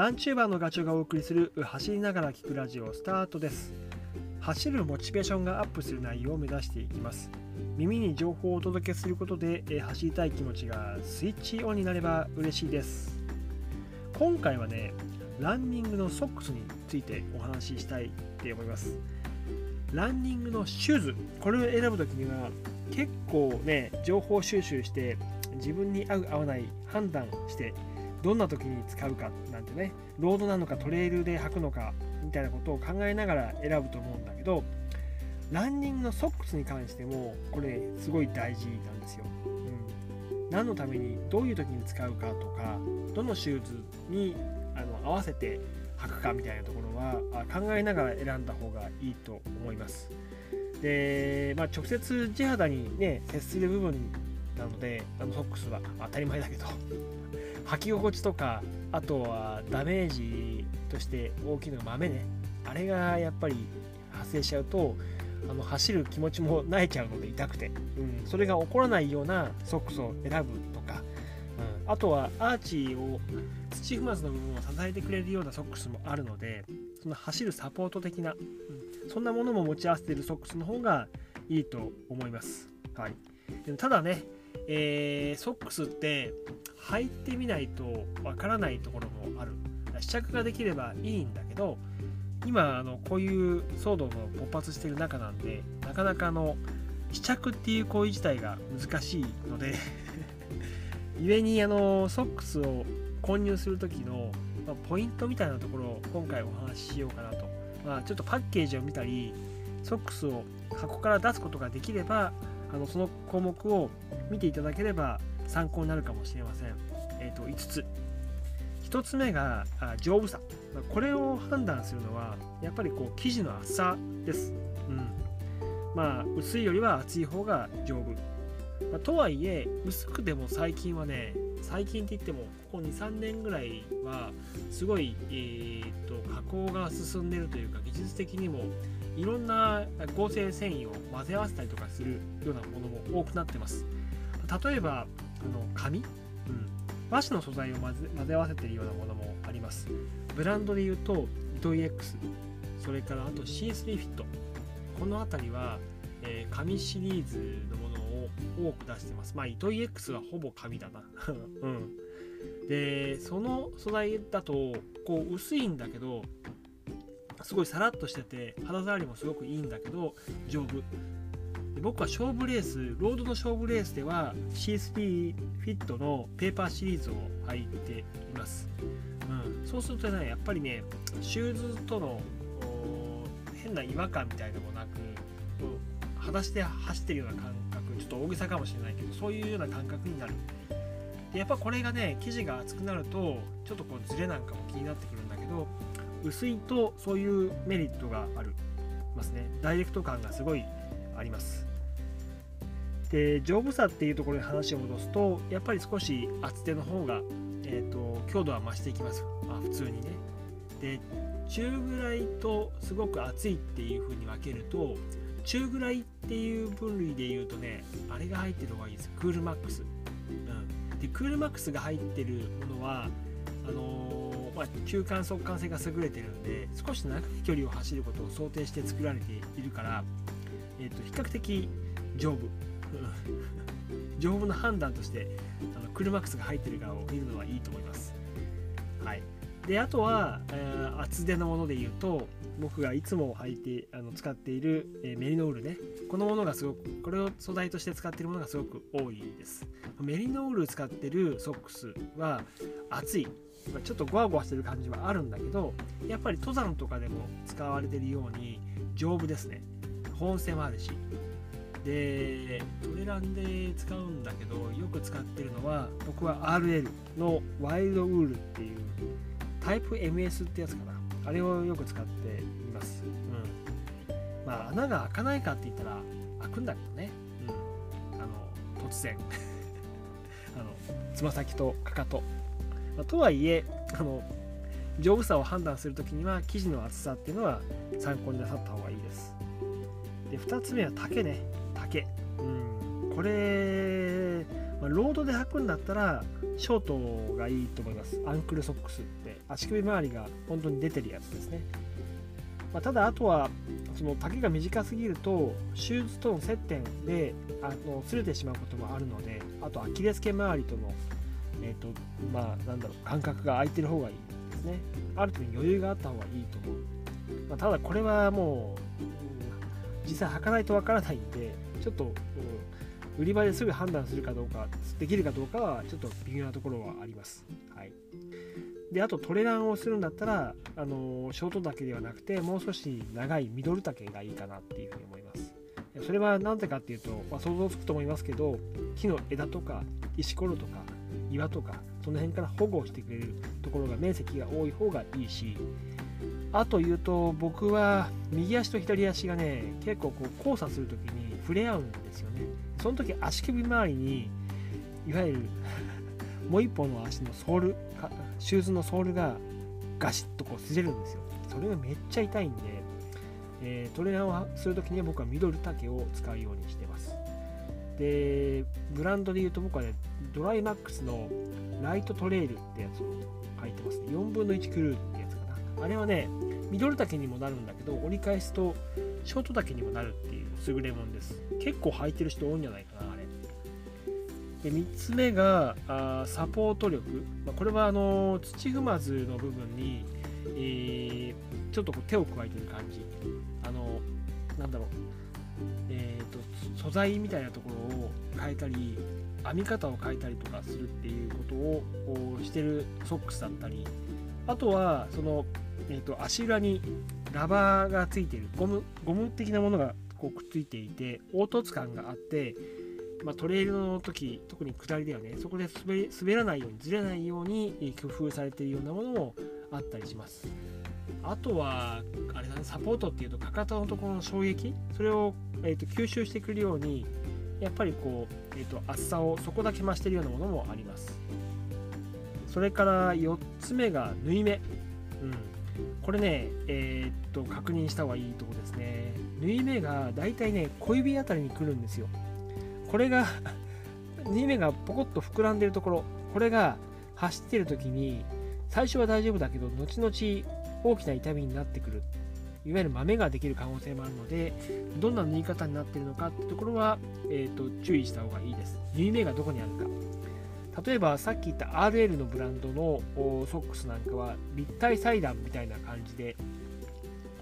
ランチューバーのガチョがお送りする走りながら聞くラジオスタートです。走るモチベーションがアップする内容を目指していきます。耳に情報をお届けすることでえ走りたい気持ちがスイッチオンになれば嬉しいです。今回はねランニングのソックスについてお話ししたいって思います。ランニングのシューズこれを選ぶ時には結構ね情報収集して自分に合う合わない判断してどんな時に使うかなんてねロードなのかトレイルで履くのかみたいなことを考えながら選ぶと思うんだけどランニングのソックスに関してもこれすごい大事なんですよ。うん、何のためにどういう時に使うかとかどのシューズにあの合わせて履くかみたいなところは考えながら選んだ方がいいと思います。で、まあ、直接地肌にね接する部分なのであのソックスは当たり前だけど履き心地とかあとはダメージとして大きいのが豆ね。あれがやっぱり発生しちゃうとあの走る気持ちも慣れちゃうので痛くて、うん、それが起こらないようなソックスを選ぶとか、うん、あとはアーチを土踏まずの部分を支えてくれるようなソックスもあるのでその走るサポート的な、うん、そんなものも持ち合わせているソックスの方がいいと思います。はい、でただね、えー、ソックスって履いてみないとわからないところもある。試着ができればいいんだけど今あのこういう騒動の勃発してる中なんでなかなかの試着っていう行為自体が難しいので 故にあのソックスを購入する時の、ま、ポイントみたいなところを今回お話ししようかなと、まあ、ちょっとパッケージを見たりソックスを箱から出すことができればあのその項目を見ていただければ参考になるかもしれません。えーと、5つ。1つ目が丈夫さ。これを判断するのはやっぱりこう生地の厚さです、うん、まあ薄いよりは厚い方が丈夫、まあ、とはいえ薄くでも最近はね最近って言ってもここ23年ぐらいはすごい、えーと、と加工が進んでるというか技術的にもいろんな合成繊維を混ぜ合わせたりとかするようなものも多くなってます。例えばあの紙、うん、和紙の素材を混ぜ合わせているようなものもあります。ブランドで言うと糸 EX それからあと C3 フィット。この辺りは、えー、紙シリーズのものを多く出してます。まあ糸 EX はほぼ紙だな。うん。でその素材だとこう薄いんだけどすごいさらっとしてて肌触りもすごくいいんだけど丈夫。僕は勝負レースロードの勝負レースでは C3 フィットのペーパーシリーズを履いています、うん、そうするとねやっぱりねシューズとの変な違和感みたいなのもなく裸足で走ってるような感覚ちょっと大げさかもしれないけどそういうような感覚になる。でやっぱこれがね生地が厚くなるとちょっとこうズレなんかも気になってくるんだけど薄いとそういうメリットがあるますね。ダイレクト感がすごいあります。で丈夫さっていうところに話を戻すとやっぱり少し厚手の方が、えーと、強度は増していきます、まあ、普通にね。で中ぐらいとすごく厚いっていう風に分けると中ぐらいっていう分類で言うとねあれが入ってる方がいいです。クールマックス、うん、でクールマックスが入ってるものはあのー、まあ、中間速乾性が優れてるんで少し長い距離を走ることを想定して作られているから、えーと比較的丈夫。丈夫な判断としてあのクルマックスが入ってる側を見るのはいいと思います。はい、であとは、えー、厚手のもので言うと僕がいつも履いてあの使っている、えー、メリノールね。このものがすごくこれを素材として使っているものがすごく多いです。メリノール使ってるソックスは厚い。ちょっとゴワゴワしてる感じはあるんだけどやっぱり登山とかでも使われてるように丈夫ですね。保温性もあるし。でトレランで使うんだけどよく使ってるのは僕は RL のワイルドウールっていうタイプ MS ってやつかな。あれをよく使っています。うん。まあ穴が開かないかって言ったら開くんだけどね。うん。あの突然。あのつま先とかかと、まあ、とはいえあの丈夫さを判断するときには生地の厚さっていうのは参考になさった方がいいです。で2つ目は丈ね。け、うん、これまあ、ロードで履くんだったらショートがいいと思います。アンクルソックスって。足首周りが本当に出てるやつですね、まあ、ただあとはその丈が短すぎるとシューズとの接点であの擦れてしまうこともあるのであとアキレス腱周りとのえっ、ー、とまあなんだろう間隔が空いてる方がいいですね。ある程度余裕があった方がいいと思う、まあ、ただこれはもう、実際履かないとわからないんでちょっと、うん売り場ですぐ判断するかどうか、できるかどうかはちょっと微妙なところはあります。はい。で、あとトレランをするんだったら、あのショート丈ではなくて、もう少し長いミドル丈がいいかなっていうふうに思います。それは何でかっていうと、まあ、想像つくと思いますけど、木の枝とか石ころとか岩とか、その辺から保護してくれるところが面積が多い方がいいし、あと言うと、僕は右足と左足がね、結構こう交差するときに触れ合うんですよね。その時足首周りにいわゆる もう一本の足のソールシューズのソールがガシッとこう擦れるんですよ。それがめっちゃ痛いんで、えー、トレーナーをする時には僕はミドル丈を使うようにしてます。でブランドで言うと僕はねドライマックスのライトトレイルってやつを履いてますね。4分の1クルーってやつかな。あれはねミドル丈にもなるんだけど折り返すとショート丈にもなるっていう優れもんです。結構履いてる人多いんじゃないかな、あれ。で、3つ目が、あサポート力。まあ、これは、あの、土踏まずの部分に、えー、ちょっとこう手を加えてる感じ。あの、なんだろう。えっ、ー、と、素材みたいなところを変えたり、編み方を変えたりとかするっていうことをしてるソックスだったり、あとは、その、えーと足裏にラバーがついている。ゴムゴム的なものがこうくっついていて凹凸感があって、まあ、トレイルの時特に下りだよね。そこで滑らないようにずれないように工夫されているようなものもあったりします。あとはあれだねサポートっていうとかかとのところの衝撃？それを、えーと、吸収してくるようにやっぱりこう、えーと厚さをそこだけ増しているようなものもあります。それから4つ目が縫い目、うん、これね、えー、っと、確認した方がいいとこですね。縫い目がだいたいね、小指あたりに来るんですよ。これが 縫い目がポコッと膨らんでるところ、これが走ってる時に、最初は大丈夫だけど、後々大きな痛みになってくる。いわゆる豆ができる可能性もあるので、どんな縫い方になってるのかってところは、えー、と注意した方がいいです。縫い目がどこにあるか。例えばさっき言った RL のブランドのソックスなんかは立体裁断みたいな感じで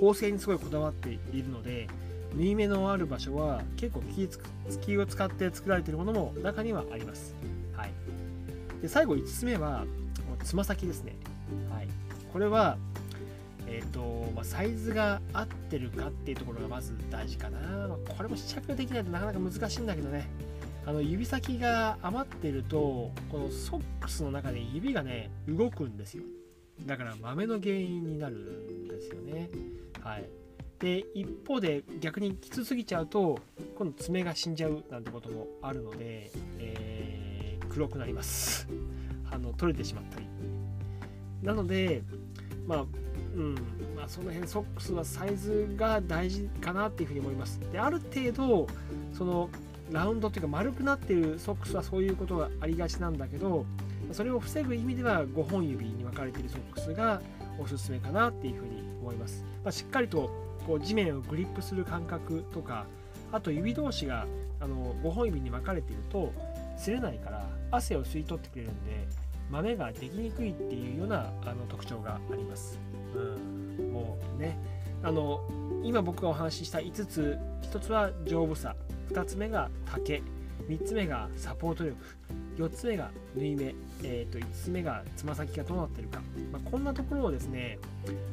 縫製にすごいこだわっているので縫い目のある場所は結構気を使って作られているものも中にはあります。はい、で最後5つ目はつま先ですね。はい、これは、えーとまあ、サイズが合ってるかっていうところがまず大事かな。まあ、これも試着できないとなかなか難しいんだけどね。あの指先が余ってるとこのソックスの中で指がね動くんですよ。だから豆の原因になるんですよね。はい。で一方で逆にきつすぎちゃうと今度爪が死んじゃうなんてこともあるので、えー、黒くなります。あの取れてしまったり。なのでまあうんまあ、その辺ソックスはサイズが大事かなっていうふうに思います。である程度そのラウンドっていうか丸くなってるソックスはそういうことがありがちなんだけどそれを防ぐ意味では5本指に分かれているソックスがおすすめかなっていうふうに思います、まあ、しっかりとこう地面をグリップする感覚とかあと指同士があの5本指に分かれていると擦れないから汗を吸い取ってくれるんで豆ができにくいっていうようなあの特徴があります、うん、もうねあの今僕がお話しした5つ1つは丈夫さ。2つ目が竹。3つ目がサポート力。4つ目が縫い目、えー、と5つ目がつま先がどうなってるか、まあ、こんなところをですね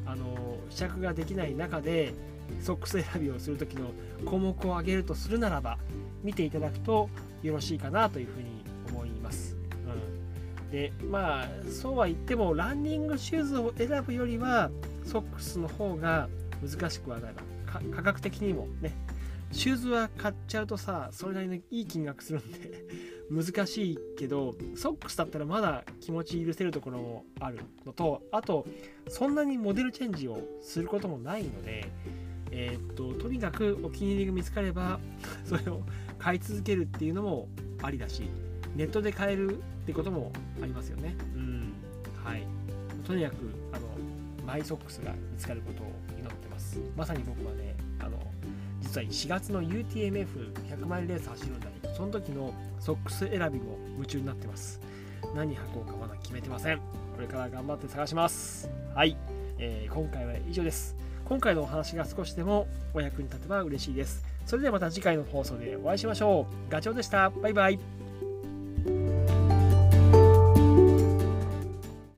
あの試着ができない中でソックス選びをする時の項目を挙げるとするならば見ていただくとよろしいかなというふうに思います、うん、でまあそうは言ってもランニングシューズを選ぶよりはソックスの方が難しくはない。か価格的にもねシューズは買っちゃうとさそれなりのいい金額するんで 難しいけどソックスだったらまだ気持ち許せるところもあるのとあとそんなにモデルチェンジをすることもないのでえー、っととにかくお気に入りが見つかれば それを買い続けるっていうのもありだしネットで買えるってこともありますよね。うん。はい。とにかく、あの、マイソックスが見つかることを祈ってます。まさに僕はね、実は4月の UTMF100 マイルレース走るんだけど、その時のソックス選びも夢中になってます。何履こうかまだ決めてません。これから頑張って探します。はい。えー、今回は以上です。今回のお話が少しでもお役に立てば嬉しいです。それではまた次回の放送でお会いしましょう。ガチョウでした。バイバイ。